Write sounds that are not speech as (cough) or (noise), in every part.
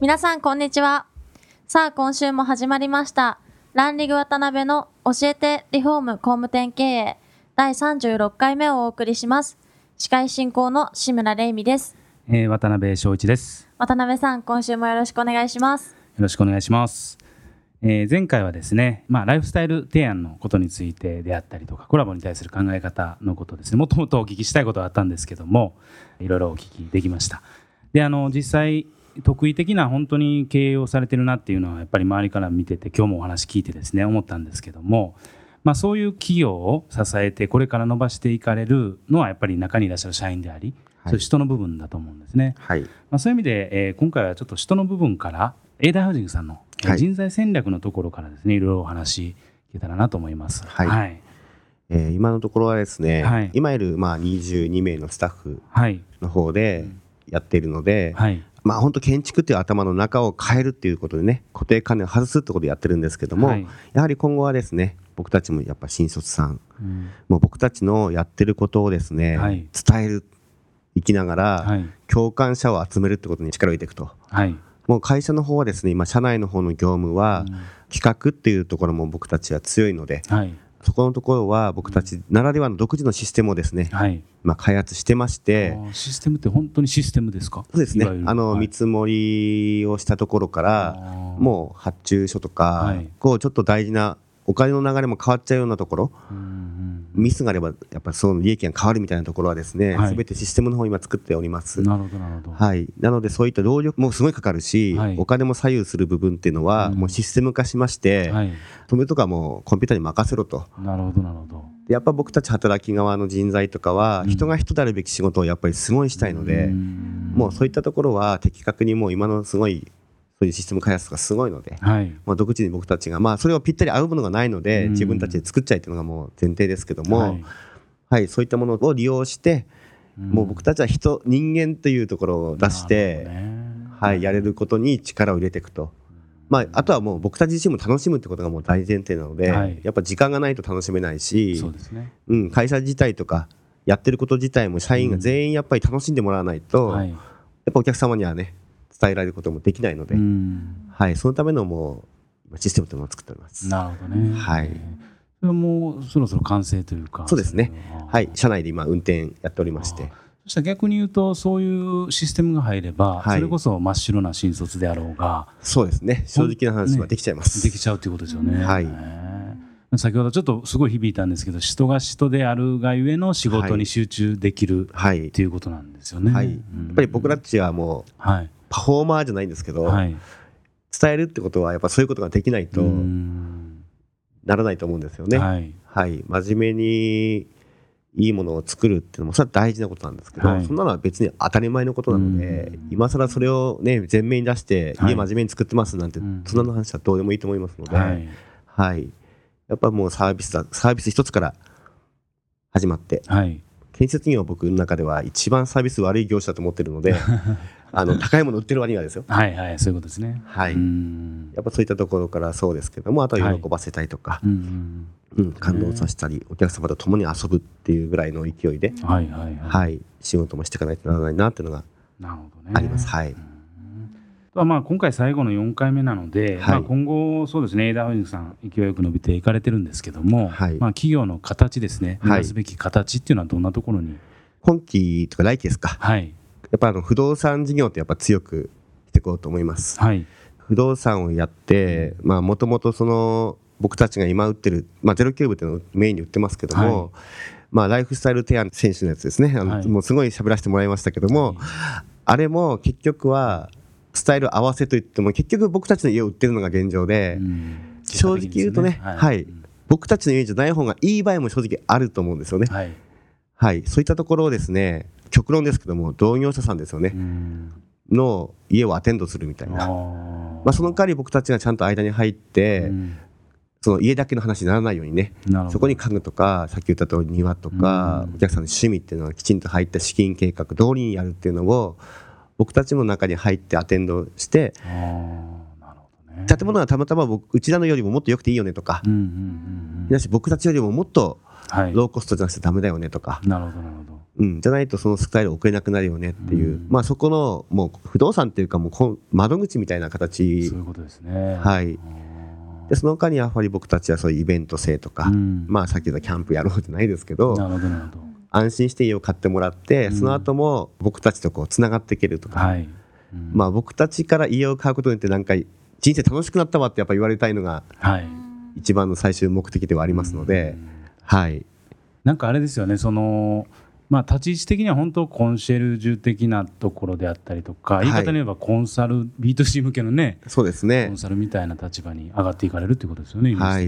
皆さんこんにちはさあ今週も始まりましたランリグ渡辺の教えてリフォーム工務店経営第36回目をお送りします司会進行の志村玲美ですえー、渡辺翔一です。渡辺さん今週もよろしくお願いしますよろしくお願いします。えー前回はですね、まあ、ライフスタイル提案のことについてであったりとか、コラボに対する考え方のことですね、もともとお聞きしたいことがあったんですけども、いろいろお聞きできました。で、あの、実際、得意的な本当に経営をされてるなっていうのは、やっぱり周りから見てて、今日もお話聞いてですね、思ったんですけども、まあ、そういう企業を支えて、これから伸ばしていかれるのは、やっぱり中にいらっしゃる社員であり、はいそういう人の部分だと思うんですね。はい。まあ、そういう意味で、えー今回はちょっと人の部分から、エイダーハウジングさんの、人材戦略のところからですね、いろいろお話聞けたらなと思います。はいはい。えー今のところはですね、はい今いるまあ22名のスタッフはい。の方でやっているので、はい。まあ本当建築っていう頭の中を変えるっていうことでね、固定観念を外すってことでやってるんですけども、はいやはり今後はですね、僕たちもやっぱ新卒さん、うんもう僕たちのやってることをですね、はい伝える、生きながら、はい。共感者を集めるってことに力を入れていくと。はい。もう会社の方はですね、今社内の方の業務は、企画っていうところも僕たちは強いので、はい。そこのところは僕たちならではの独自のシステムをですね、はい。まあ、開発してまして、システムって本当にシステムですか？そうですね。あのはい。見積もりをしたところからもう発注書とか、はい。こうちょっと大事なお金の流れも変わっちゃうようなところうんうんミスがあればやっぱりその利益が変わるみたいなところはですね、はい全てシステムの方を今作っております。なるほど、なるほど。はい、なのでそういった労力もすごいかかるし、はいお金も左右する部分っていうのはうんもうシステム化しまして、はい。止めとかもうコンピューターに任せろとなるほど、なるほど。でやっぱ僕たち働き側の人材とかは、うん人が人であるべき仕事をやっぱりすごいしたいので、うんもうそういったところは的確にもう今のすごいそういうシステム開発とかすごいので、はい。まあ、独自に僕たちがまあそれをぴったり合うものがないので、うん自分たちで作っちゃいっていうのがもう前提ですけども、ははいいそういったものを利用して、もう僕たちは人人間というところを出して、はい、やれることに力を入れていくと。まあ、あとはもう僕たち自身も楽しむってことがもう大前提なので、はいやっぱ時間がないと楽しめないしそうですね。うん、会社自体とかやってること自体も社員が全員やっぱり楽しんでもらわないと、はい。やっぱお客様にはね伝えられることもできないので、うんはい、そのためのもう今システムというのを作っております。なるほどね。はいそれはもうそろそろ完成というか。そうですねははい、社内で今運転やっておりまして、そしたら逆に言うと、そういうシステムが入れば、はいそれこそ真っ白な新卒であろうが、そうですね、正直な話はできちゃいます。できちゃうということですよね。はいへー先ほどちょっとすごい響いたんですけど、人が人であるがゆえの仕事に集中できるはいっ、ていうことなんですよね。はい、やうんっぱり僕たちはもうはい。パフォーマーじゃないんですけど、はい。伝えるってことはやっぱそういうことができないとうんならないと思うんですよね。はい。はい、真面目にいいものを作るっていうのもそれは大事なことなんですけど、はいそんなのは別に当たり前のことなので、うん今更それをね前面に出して、はい家真面目に作ってますなんて、うんそんな話はどうでもいいと思いますので、ははいい。やっぱもうサービスだサービス一つから始まってはい。建設業は僕の中では一番サービス悪い業種だと思ってるので (laughs) あの (laughs) 高いもの売ってる割にはですよ。はい。はい。そういうことですね。はいうんやっぱそういったところからそうですけどもあとは喜ばせたいとか、うんうん、感動させたりお客様と共に遊ぶっていうぐらいの勢いで、はい。はい。はい。はい、仕事もしていかないとならないなっていうのがなるほどね。あります。はい、まあまあ今回最後の4回目なので、はいまあ、今後そうですね、エイダーハウジングさん勢いよく伸びていかれてるんですけども、はいまあ企業の形ですね、目はい指すべき形っていうのはどんなところに、今期とか来期ですかはい、やっぱあの不動産事業ってやっぱ強くしていこうと思います。はい、不動産をやってまあもともとその僕たちが今売ってる、まあ、ゼロキューブっていうのをメインに売ってますけども、はい。まあ、ライフスタイル提案選手のやつですね。あの、はい。もうすごい喋らせてもらいましたけども、あれも結局はスタイル合わせといっても結局僕たちの家を売ってるのが現状で、うん。正直言うとね、はい。うん僕たちの家じゃない方がいい場合も正直あると思うんですよね。はい、はい、そういったところをですね極論ですけども同業者さんですよね。う。ん。の家をアテンドするみたいな、あまあ、その代わり僕たちがちゃんと間に入って、うん。その家だけの話にならないようにね。そこに家具とかさっき言った通り庭とか、うん。お客さんの趣味っていうのがきちんと入った資金計画通りにやるっていうのを僕たちも中に入ってアテンドしてあーなるほどね。建物はたまたま僕うちらのよりももっと良くていいよねとか、うんうんうんうん。だし僕たちよりももっとはい。ローコストじゃなくてダメだよねとか、なるほどなるほどうん、じゃないとそのスタイル送れなくなるよねっていう、うん。まあそこのもう不動産っていうかもう窓口みたいな形。そういうことですね。はい。あでその他にやはり僕たちはそういうイベント性とか、ーうん。まあさっき言ったキャンプやろうじゃないですけど安心して家を買ってもらって、うん。その後も僕たちとこうつながっていけるとか、はい。うん。まあ僕たちから家を買うことによってなんか人生楽しくなったわってやっぱ言われたいのがはい。一番の最終目的ではありますので、うん。はい。なんかあれですよねそのまあ立ち位置的には本当コンシェルジュ的なところであったりとかはい。言い方に言えばコンサル B2C 向けのねそうですね。コンサルみたいな立場に上がっていかれるっていうことですよねは。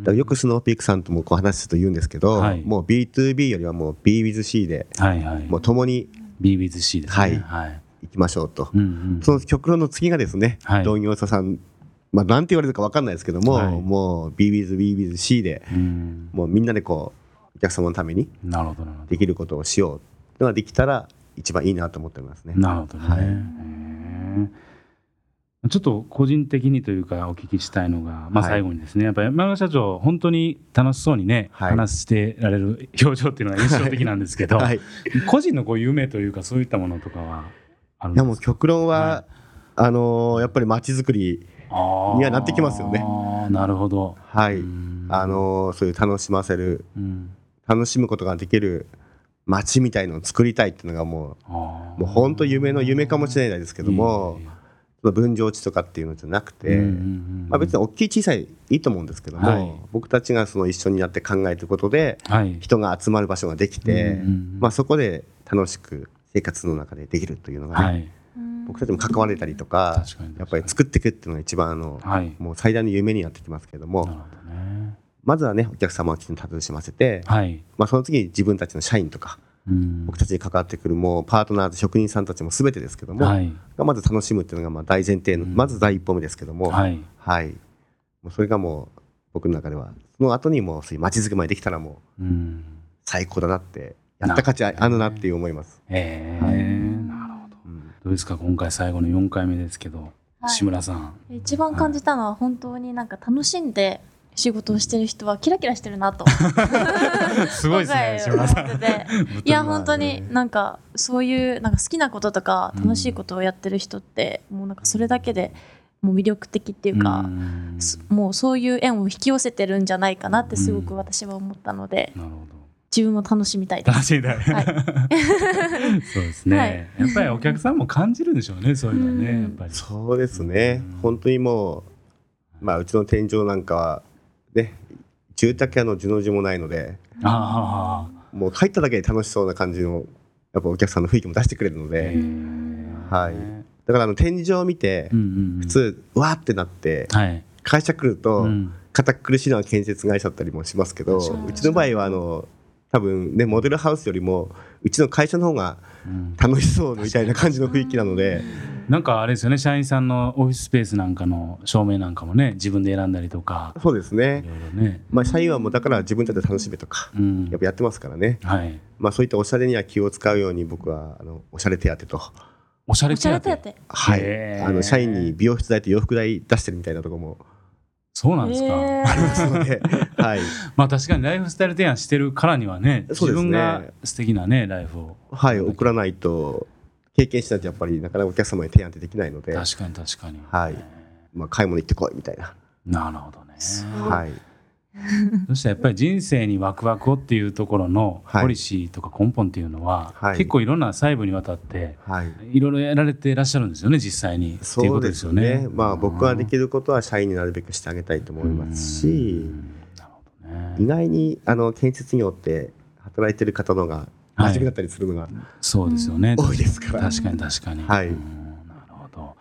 だからよくスノーピークさんともこう話すと言うんですけど、はい。もう B2B よりはもう B with C ではいはい。もう共に B with C ですね。はい。はい。行きましょうと、うんうん。その極論の次がですね、はい。同業者さんまあなんて言われるか分かんないですけども、はい。もう B with B with C でうん。もうみんなでこうお客様のためにできることをしようのができたら一番いいなと思ってますね。ど。なるほどね。はい。ちょっと個人的にというかお聞きしたいのが、まあ、はい。最後にですね、やっぱり山川社長本当に楽しそうにね、はい。話してられる表情っていうのが (laughs) 印象的なんですけど、はい、い個人のこう夢というかそういったものとかはあるんですか？やもう極論は、はあのーやっぱり街づくりにはなってきますよね。なるほど。はい、うん。あのーそういう楽しませるうん楽しむことができる街みたいのを作りたいっていうのがもうもう本当夢の夢かもしれないですけども分譲地とかっていうのじゃなくて、まあ、別に大きい小さいいいと思うんですけども、はい。僕たちがその一緒になって考えていくことではい。人が集まる場所ができて、まあ、そこで楽しく生活の中でできるというのがね、はい。僕たちも関われたりとかやっぱり作っていくっていうのが一番あの、はい。もう最大の夢になってきますけどもなるほどねまずはねお客様をきちんと楽しませて、はい。まあ、その次に自分たちの社員とかうん。僕たちに関わってくるもうパートナーズ職人さんたちも全てですけども、はい。がまず楽しむっていうのがまあ大前提の、うん。まず第一歩目ですけども、はい。はい、もうそれがもう僕の中ではその後にもうそういう街づくりまでできたらもううん。最高だなってやった価値ああるなっていう思います。ええはい。なるほど。うん。どうですか？今回最後の4回目ですけどはい。志村さん。一番感じたのは本当になんか楽しんで仕事をしてる人はキラキラしてるなと。(laughs) すごいですね志今村さん。いや (laughs) 本当になんかそういうなんか好きなこととかうん楽しいことをやってる人ってもうなんかそれだけでもう魅力的っていうか、ん。すもうそういう縁を引き寄せてるんじゃないかなってすごく私は思ったので、なるほ自分も楽しみたい。楽しい。だは (laughs) そうですね、はい。やっぱりお客さんも感じるでしょうねそういうのはねうんやっぱり。そうですね。うん。本当にもう、まあ、うちの天井なんかはね住宅屋の字の字もないのでああもう入っただけで楽しそうな感じのやっぱお客さんの雰囲気も出してくれるので、はい。だからあの天井を見て普通わーってなってはい。会社来ると、うん。堅苦しいのは建設会社だったりもしますけどうちの場合はあの多分ねモデルハウスよりもうちの会社の方がうん。楽しそうみたいな感じの雰囲気なので。なんかあれですよね社員さんのオフィススペースなんかの照明なんかもね自分で選んだりとか。そうですいね、ろいろね。まあ、社員はもうだから自分たちで楽しめとかうん。やっぱやってますからね、はい。まあ、そういったおしゃれには気を使うように僕はあのおしゃれ手当と、おしゃれ手当。はい。あの社員に美容室代と洋服代出してるみたいなところもそうなんですか、ありますので、(laughs) はい、まあ確かにライフスタイル提案してるからにはね自分が素敵なねライフをはい、送らないと経験しないとやっぱりなかなかお客様に提案ってできないので、確かに確かに。はい。まあ、買い物行ってこいみたいな、なるほどね。はい、(laughs) そしてやっぱり人生にワクワクをっていうところのはい。ポリシーとか根本っていうのは、はい。結構いろんな細部にわたってはい、いろいろやられていらっしゃるんですよね実際に。そうですすよね。ね。まあ僕ができることは社員になるべくしてあげたいと思いますし、ね。意外にあの建設業って働いてる方の方が真面目だったりするのが、そうですよね。多いですから。確かに確かに。はい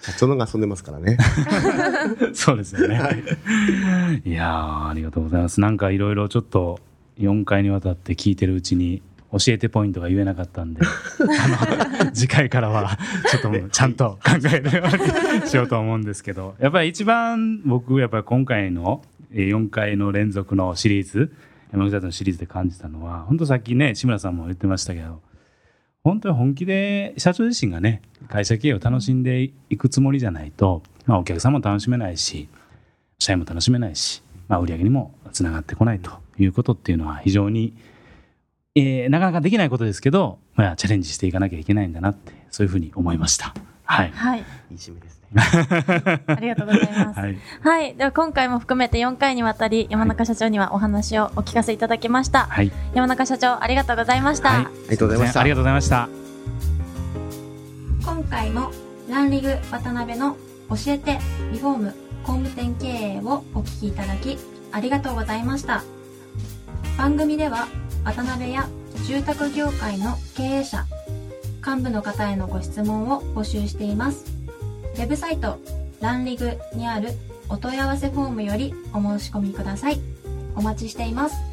社長の方が遊んでますからね。(laughs) そうですよね。い、やーありがとうございます。なんかいろいろちょっと4回にわたって聞いてるうちに教えてポイントが言えなかったんで (laughs) あの次回からはちょっとちゃんと考えるようにしようと思うんですけどやっぱり一番僕やっぱり今回のえー4回の連続のシリーズ山口さんのシリーズで感じたのは本当さっきね志村さんも言ってましたけど本当に本気で社長自身がね会社経営を楽しんでいくつもりじゃないと、まあ、お客さんも楽しめないし社員も楽しめないし、まあ、売り上げにもつながってこないということっていうのは非常に、えーなかなかできないことですけど、まあ、チャレンジしていかなきゃいけないんだなってそういうふうに思いました。はい、はい。いい締めですね。(laughs) ありがとうございます。はいはい。では今回も含めて4回にわたり山中社長にはお話をお聞かせいただきました。はい山中社長ありがとうございました。はい、ありがとうございましたありがとうございました。今回もランリグ渡辺の教えてリフォーム工務店経営をお聞きいただきありがとうございました番組では渡辺や住宅業界の経営者幹部の方へのご質問を募集していますウェブサイトランリグにあるお問い合わせフォームよりお申し込みください。お待ちしています。